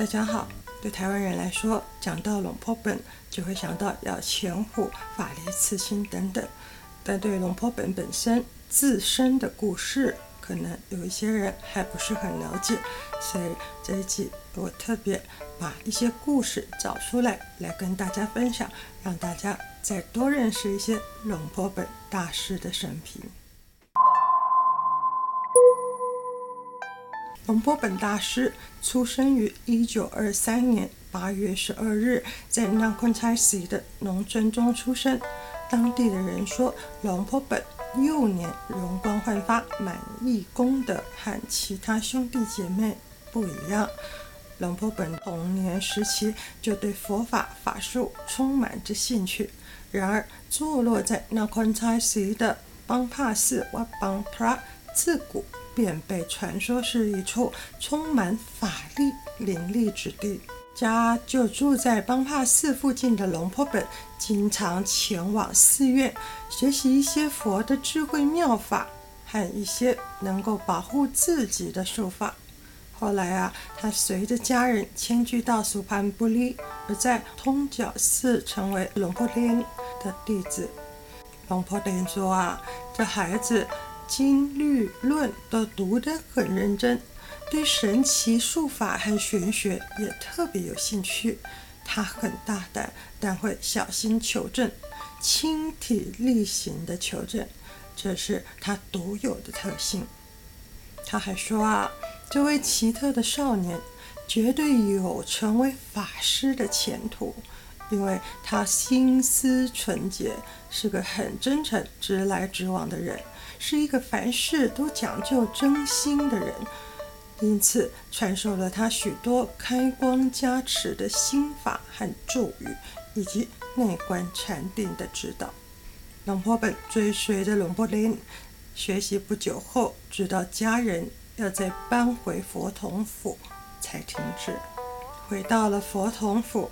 大家好，对台湾人来说，讲到龙坡本，就会想到要前虎、法力刺青等等。但对龙坡本本身自身的故事，可能有一些人还不是很了解，所以这一集我特别把一些故事找出来，来跟大家分享，让大家再多认识一些龙坡本大师的生平。龙坡本大师出生于一九二三年八月十二日，在南昆差溪的农村中出生。当地的人说，龙坡本。幼年容光焕发，满意功德，和其他兄弟姐妹不一样。龙坡本童年时期就对佛法法术充满着兴趣。然而，坐落在那昆差溪的邦帕寺瓦邦普拉，自古便被传说是一处充满法力灵力之地。家就住在邦帕寺附近的龙坡本，经常前往寺院学习一些佛的智慧妙法和一些能够保护自己的术法。后来啊，他随着家人迁居到苏潘布利，而在通角寺成为龙坡林的弟子。龙坡林说啊，这孩子经律论都读得很认真。对神奇术法和玄学也特别有兴趣，他很大胆，但会小心求证，亲体力行的求证，这是他独有的特性。他还说啊，这位奇特的少年绝对有成为法师的前途，因为他心思纯洁，是个很真诚、直来直往的人，是一个凡事都讲究真心的人。因此，传授了他许多开光加持的心法和咒语，以及内观禅定的指导。龙坡本追随着龙坡林学习不久后，知道家人要再搬回佛统府，才停止。回到了佛统府，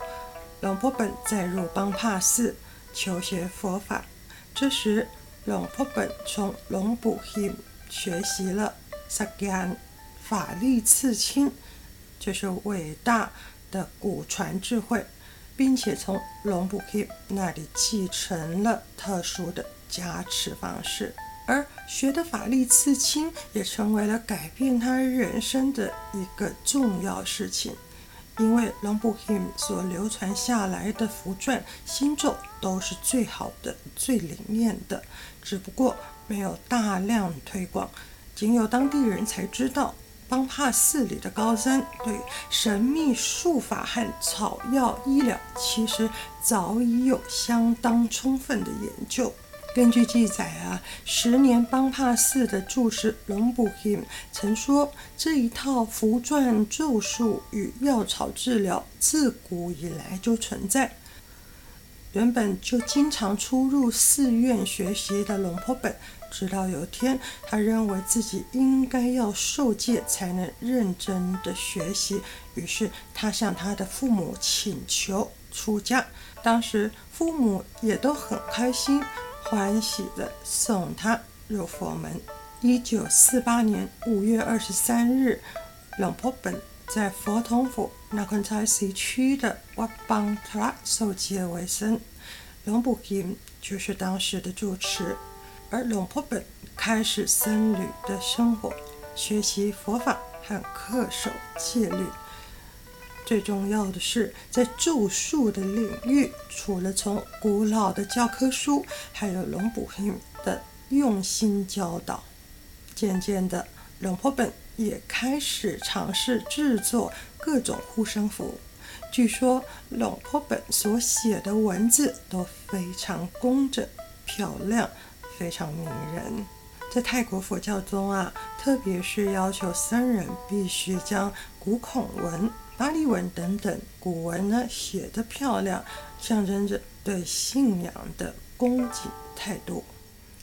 龙坡本再入邦帕寺求学佛法。这时，龙坡本从龙普钦学习了萨迦。法力刺青，就是伟大的古传智慧，并且从龙普钦那里继承了特殊的加持方式，而学的法力刺青也成为了改变他人生的一个重要事情。因为龙普钦所流传下来的符篆星咒都是最好的、最灵验的，只不过没有大量推广，仅有当地人才知道。邦帕寺里的高僧对神秘术法和草药医疗，其实早已有相当充分的研究。根据记载啊，十年邦帕寺的住持龙普钦曾说，这一套符篆咒术与药草治疗，自古以来就存在。原本就经常出入寺院学习的龙坡本。直到有天，他认为自己应该要受戒才能认真的学习，于是他向他的父母请求出家。当时父母也都很开心，欢喜地送他入佛门。一九四八年五月二十三日，龙坡本在佛统府那昆差溪区的瓦邦特拉受戒为僧，龙普钦就是当时的住持。而龙坡本开始僧侣的生活，学习佛法和恪守戒律。最重要的是，在咒术的领域，除了从古老的教科书，还有龙普钦的用心教导。渐渐的，龙坡本也开始尝试制作各种护身符。据说，龙坡本所写的文字都非常工整漂亮。非常迷人，在泰国佛教中啊，特别是要求僧人必须将古孔文、巴利文等等古文呢写得漂亮，象征着对信仰的恭敬态度。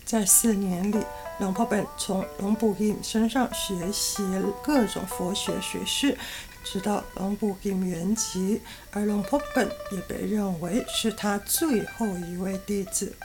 在四年里，龙婆本从龙普钦身上学习各种佛学学识，直到龙普钦圆寂，而龙婆本也被认为是他最后一位弟子。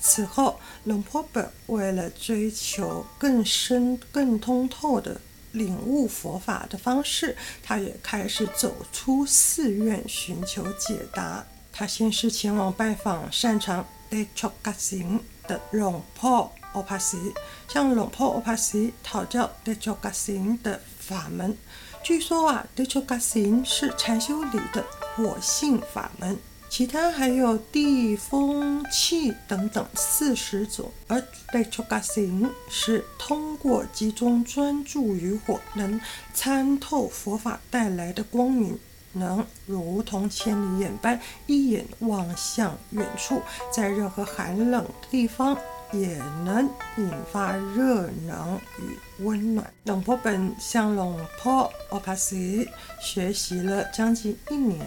此后，龙婆本为了追求更深、更通透的领悟佛法的方式，他也开始走出寺院寻求解答。他先是前往拜访擅长德卓嘎行的龙婆欧帕西，向龙婆欧帕西讨教德卓嘎行的法门。据说啊，德卓嘎行是禅修里的火性法门。其他还有地、风、气等等四十种，而德卓嘎行是通过集中专注于火，能参透佛法带来的光明，能如同千里眼般一眼望向远处，在任何寒冷的地方也能引发热能与温暖。龙波本向龙婆奥帕西学习了将近一年。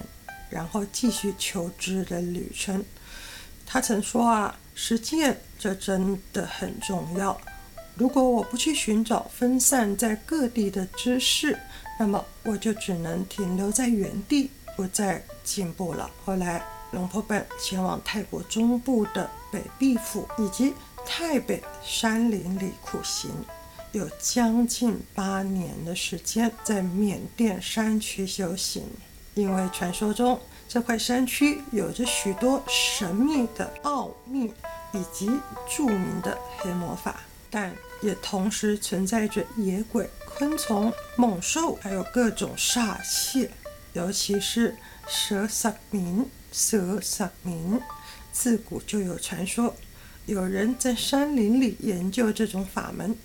然后继续求知的旅程。他曾说啊，实践这真的很重要。如果我不去寻找分散在各地的知识，那么我就只能停留在原地，不再进步了。后来，龙婆本前往泰国中部的北碧府以及泰北山林里苦行，有将近八年的时间在缅甸山区修行。因为传说中这块山区有着许多神秘的奥秘以及著名的黑魔法，但也同时存在着野鬼、昆虫、猛兽，还有各种煞气，尤其是蛇萨明。蛇萨明，自古就有传说，有人在山林里研究这种法门。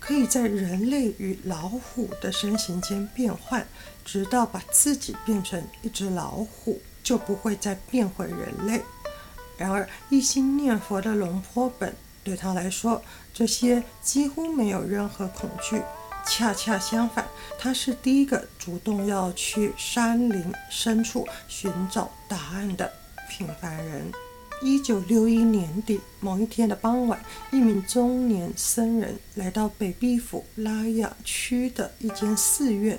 可以在人类与老虎的身形间变换，直到把自己变成一只老虎，就不会再变回人类。然而，一心念佛的龙波本对他来说，这些几乎没有任何恐惧。恰恰相反，他是第一个主动要去山林深处寻找答案的平凡人。一九六一年底某一天的傍晚，一名中年僧人来到北碧府拉雅区的一间寺院，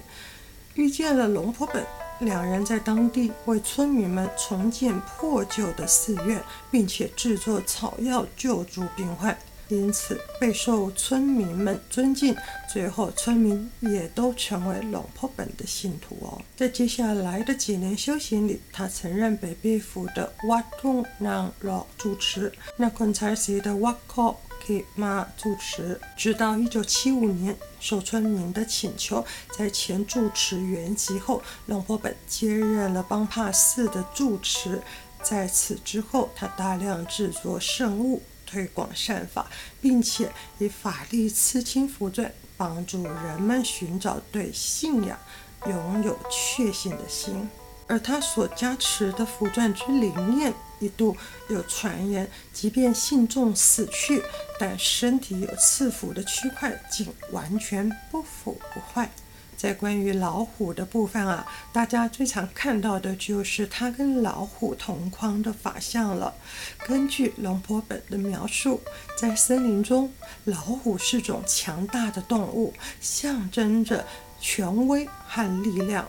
遇见了龙婆本。两人在当地为村民们重建破旧的寺院，并且制作草药救助病患。因此备受村民们尊敬，最后村民也都成为龙波本的信徒哦。在接下来的几年修行里，他曾任北壁府的瓦通南罗住持，那昆才西的瓦科基玛住持，直到一九七五年，受村民的请求，在前住持圆寂后，龙波本接任了邦帕寺的住持。在此之后，他大量制作圣物。推广善法，并且以法力刺青符篆，帮助人们寻找对信仰拥有确信的心。而他所加持的符篆之灵验，一度有传言，即便信众死去，但身体有赐符的躯块竟完全不腐不坏。在关于老虎的部分啊，大家最常看到的就是它跟老虎同框的法相了。根据龙波本的描述，在森林中，老虎是种强大的动物，象征着权威和力量。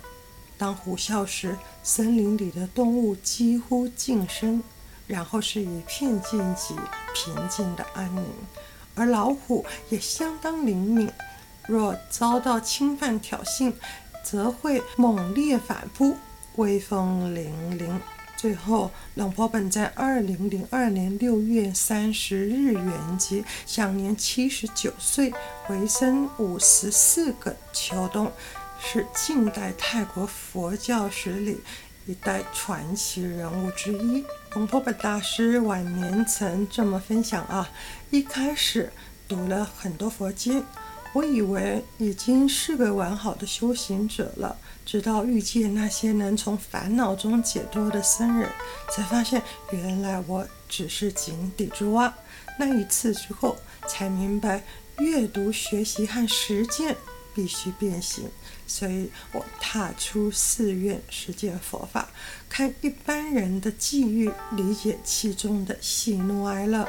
当虎啸时，森林里的动物几乎噤声，然后是一片静寂、平静的安宁。而老虎也相当灵敏。若遭到侵犯挑衅，则会猛烈反扑，威风凛凛。最后，龙婆本在二零零二年六月三十日圆寂，享年七十九岁，回生五十四个秋冬，是近代泰国佛教史里一代传奇人物之一。龙婆本大师晚年曾这么分享啊：一开始读了很多佛经。我以为已经是个完好的修行者了，直到遇见那些能从烦恼中解脱的僧人，才发现原来我只是井底之蛙。那一次之后，才明白阅读、学习和实践必须并行，所以我踏出寺院实践佛法，看一般人的际遇，理解其中的喜怒哀乐。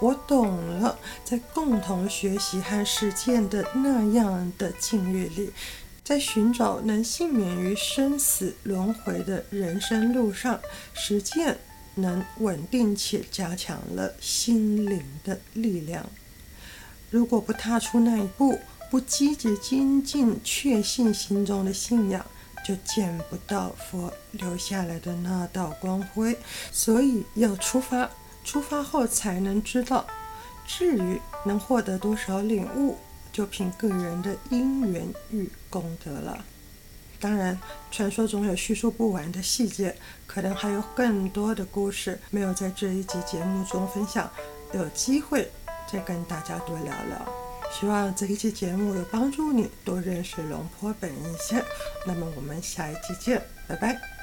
我懂了，在共同学习和实践的那样的境遇里，在寻找能幸免于生死轮回的人生路上，实践能稳定且加强了心灵的力量。如果不踏出那一步，不积极精进，确信心中的信仰，就见不到佛留下来的那道光辉。所以要出发，出发后才能知道。至于能获得多少领悟，就凭个人的因缘与功德了。当然，传说中有叙述不完的细节，可能还有更多的故事没有在这一集节目中分享，有机会再跟大家多聊聊。希望这一期节目有帮助你多认识龙坡本一些。那么我们下一期见，拜拜。